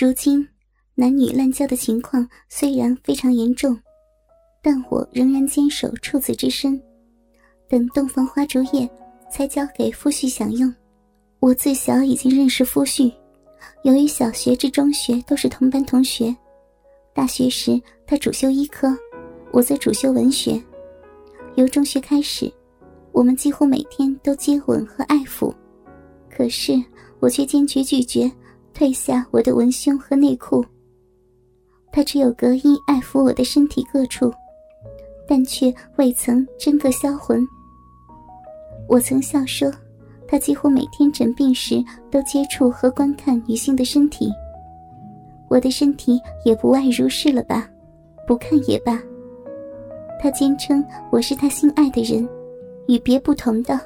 如今男女滥交的情况虽然非常严重，但我仍然坚守处子之身，等洞房花烛夜才交给夫婿享用。我自小已经认识夫婿，由于小学至中学都是同班同学，大学时他主修医科，我则主修文学。由中学开始，我们几乎每天都接吻和爱抚，可是我却坚决拒绝褪下我的文胸和内裤。他只有隔衣爱抚我的身体各处，但却未曾真个销魂。我曾笑说。他几乎每天诊病时都接触和观看女性的身体，我的身体也不外如是了吧？不看也罢。他坚称我是他心爱的人，与别不同的，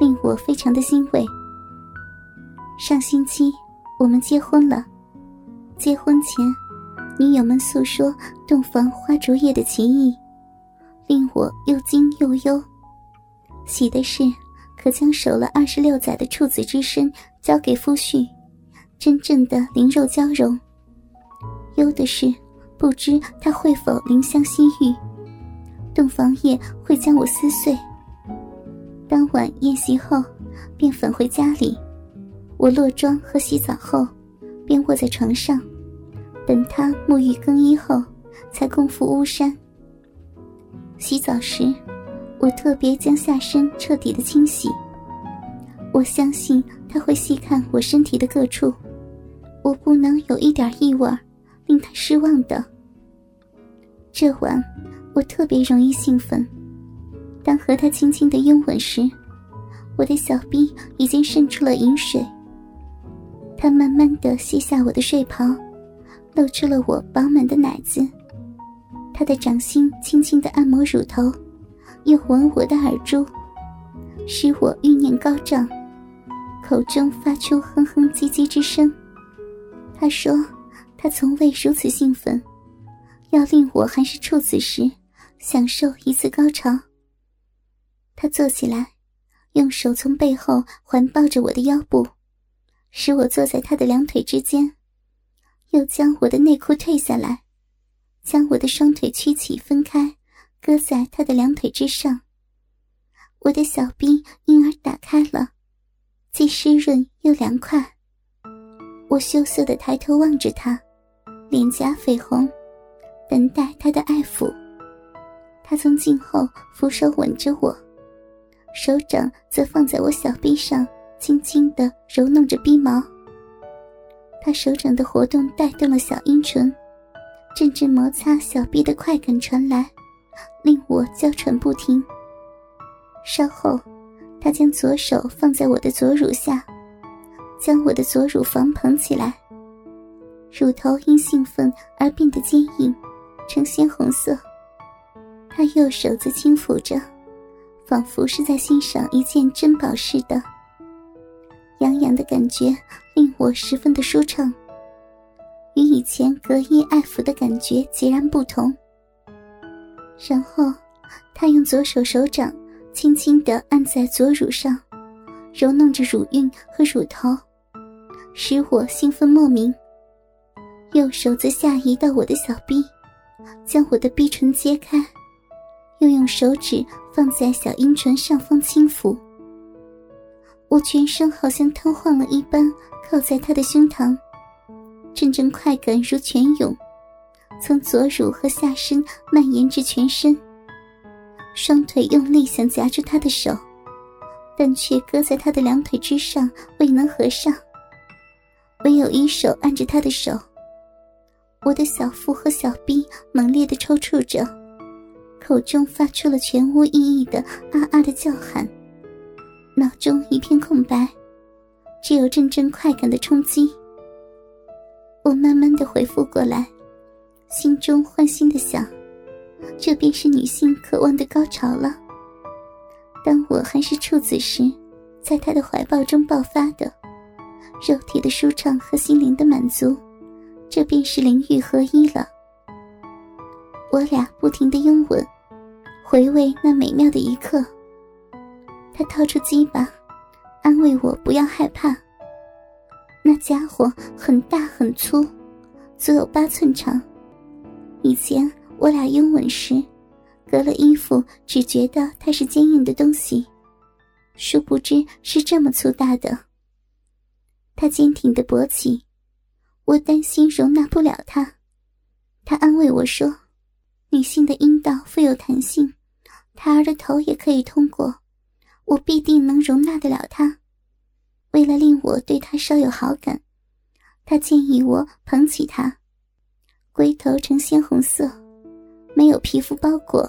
令我非常的欣慰。上星期我们结婚了，结婚前，女友们诉说洞房花烛夜的情谊，令我又惊又忧。喜的是。可将守了二十六载的处子之身交给夫婿，真正的灵肉交融。忧的是，不知他会否怜香惜玉，洞房夜会将我撕碎。当晚宴席后，便返回家里。我落妆和洗澡后，便卧在床上，等他沐浴更衣后，才共赴巫山。洗澡时。我特别将下身彻底的清洗。我相信他会细看我身体的各处，我不能有一点异味，令他失望的。这晚我特别容易兴奋，当和他轻轻的拥吻时，我的小臂已经渗出了饮水。他慢慢的卸下我的睡袍，露出了我饱满的奶子。他的掌心轻轻的按摩乳头。又吻我的耳珠，使我欲念高涨，口中发出哼哼唧唧之声。他说：“他从未如此兴奋，要令我还是处子时享受一次高潮。”他坐起来，用手从背后环抱着我的腰部，使我坐在他的两腿之间，又将我的内裤褪下来，将我的双腿屈起分开。搁在他的两腿之上，我的小臂因而打开了，既湿润又凉快。我羞涩的抬头望着他，脸颊绯红，等待他的爱抚。他从颈后扶手吻着我，手掌则放在我小臂上，轻轻的揉弄着鼻毛。他手掌的活动带动了小阴唇，阵阵摩擦小臂的快感传来。令我娇喘不停。稍后，他将左手放在我的左乳下，将我的左乳房捧起来，乳头因兴奋而变得坚硬，呈鲜红色。他右手则轻抚着，仿佛是在欣赏一件珍宝似的。痒痒的感觉令我十分的舒畅，与以前隔衣爱抚的感觉截然不同。然后，他用左手手掌轻轻地按在左乳上，揉弄着乳晕和乳头，使我兴奋莫名。右手则下移到我的小臂，将我的逼唇揭开，又用手指放在小阴唇上方轻抚。我全身好像瘫痪了一般，靠在他的胸膛，阵阵快感如泉涌。从左乳和下身蔓延至全身，双腿用力想夹住他的手，但却搁在他的两腿之上，未能合上。唯有一手按着他的手，我的小腹和小臂猛烈的抽搐着，口中发出了全无意义的啊啊的叫喊，脑中一片空白，只有阵阵快感的冲击。我慢慢的恢复过来。心中欢欣的想，这便是女性渴望的高潮了。当我还是处子时，在他的怀抱中爆发的，肉体的舒畅和心灵的满足，这便是灵欲合一了。我俩不停的拥吻，回味那美妙的一刻。他掏出鸡巴，安慰我不要害怕。那家伙很大很粗，足有八寸长。以前我俩拥吻时，隔了衣服只觉得它是坚硬的东西，殊不知是这么粗大的。他坚挺的勃起，我担心容纳不了他。他安慰我说：“女性的阴道富有弹性，胎儿的头也可以通过，我必定能容纳得了他。”为了令我对他稍有好感，他建议我捧起他。龟头呈鲜红色，没有皮肤包裹，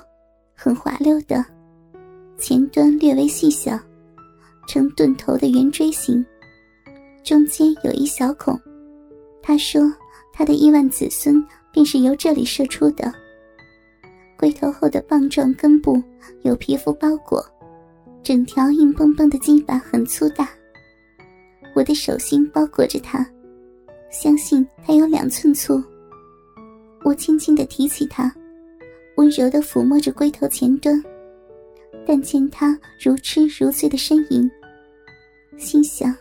很滑溜的，前端略微细小，呈钝头的圆锥形，中间有一小孔。他说他的亿万子孙便是由这里射出的。龟头后的棒状根部有皮肤包裹，整条硬邦邦的鸡巴很粗大。我的手心包裹着它，相信它有两寸粗。我轻轻地提起它，温柔地抚摸着龟头前端，但见它如痴如醉的呻吟，心想：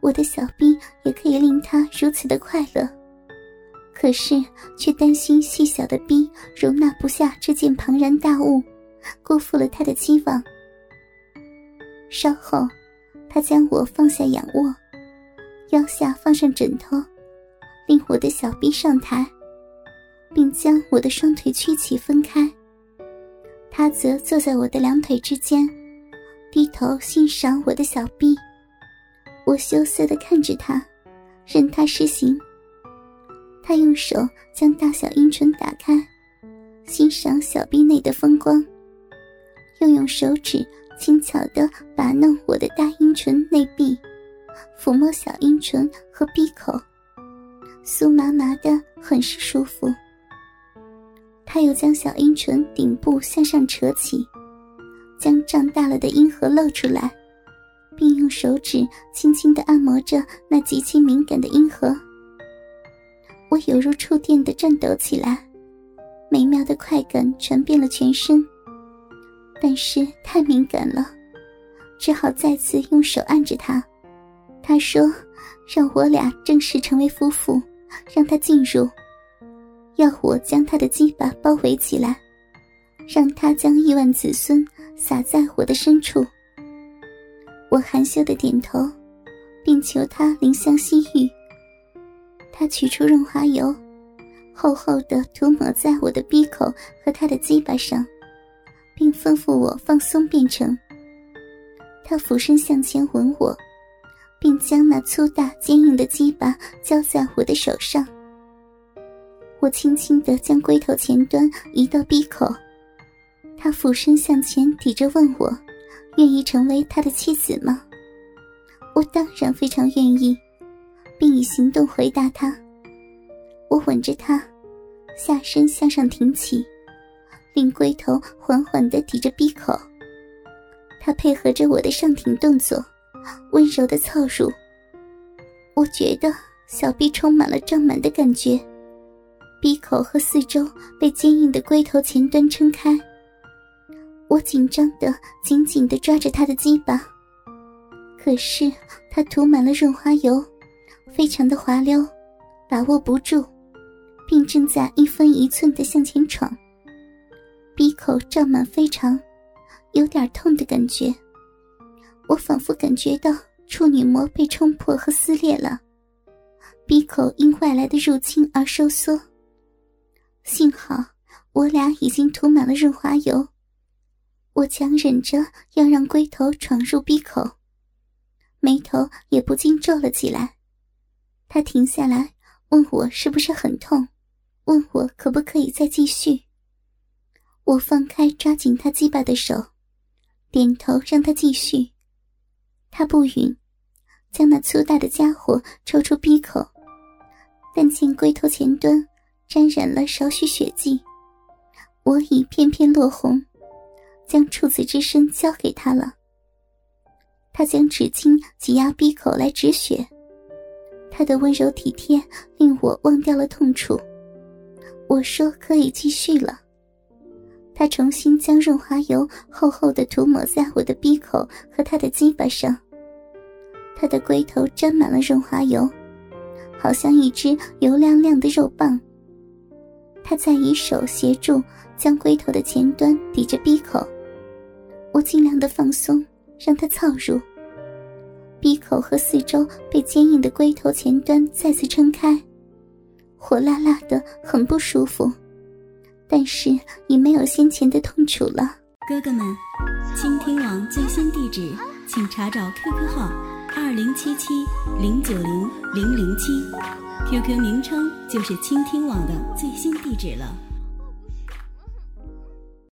我的小臂也可以令它如此的快乐，可是却担心细小的臂容纳不下这件庞然大物，辜负了他的期望。稍后，他将我放下仰卧。腰下放上枕头，令我的小臂上抬，并将我的双腿屈起分开。他则坐在我的两腿之间，低头欣赏我的小臂。我羞涩的看着他，任他施行。他用手将大小阴唇打开，欣赏小臂内的风光，又用手指轻巧的把弄我的大阴唇内壁。抚摸小阴唇和闭口，酥麻麻的，很是舒服。他又将小阴唇顶部向上扯起，将胀大了的阴核露出来，并用手指轻轻的按摩着那极其敏感的阴核。我犹如触电的颤抖起来，美妙的快感传遍了全身，但是太敏感了，只好再次用手按着他。他说：“让我俩正式成为夫妇，让他进入，要我将他的鸡巴包围起来，让他将亿万子孙撒在我的深处。”我含羞的点头，并求他怜香惜玉。他取出润滑油，厚厚的涂抹在我的鼻口和他的鸡巴上，并吩咐我放松变成。他俯身向前吻我。并将那粗大坚硬的鸡巴交在我的手上。我轻轻地将龟头前端移到鼻口，他俯身向前抵着问我：“愿意成为他的妻子吗？”我当然非常愿意，并以行动回答他。我吻着他，下身向上挺起，令龟头缓缓地抵着鼻口。他配合着我的上挺动作。温柔的操入，我觉得小臂充满了胀满的感觉，鼻口和四周被坚硬的龟头前端撑开。我紧张的紧紧的抓着他的鸡巴，可是他涂满了润滑油，非常的滑溜，把握不住，并正在一分一寸的向前闯。口胀满非常，有点痛的感觉。我仿佛感觉到处女膜被冲破和撕裂了，鼻口因外来的入侵而收缩。幸好我俩已经涂满了润滑油，我强忍着要让龟头闯入鼻口，眉头也不禁皱了起来。他停下来问我是不是很痛，问我可不可以再继续。我放开抓紧他鸡巴的手，点头让他继续。他不允，将那粗大的家伙抽出鼻口，但见龟头前端沾染了少许血迹，我已片片落红，将处子之身交给他了。他将纸巾挤压鼻口来止血，他的温柔体贴令我忘掉了痛楚。我说可以继续了。他重新将润滑油厚厚的涂抹在我的鼻口和他的鸡巴上。他的龟头沾满了润滑油，好像一只油亮亮的肉棒。他再以手协助将龟头的前端抵着鼻口，我尽量的放松，让他操入。鼻口和四周被坚硬的龟头前端再次撑开，火辣辣的，很不舒服，但是已没有先前的痛楚了。哥哥们，倾听网最新地址，请查找 QQ 号。二零七七零九零零零七，QQ 名称就是倾听网的最新地址了。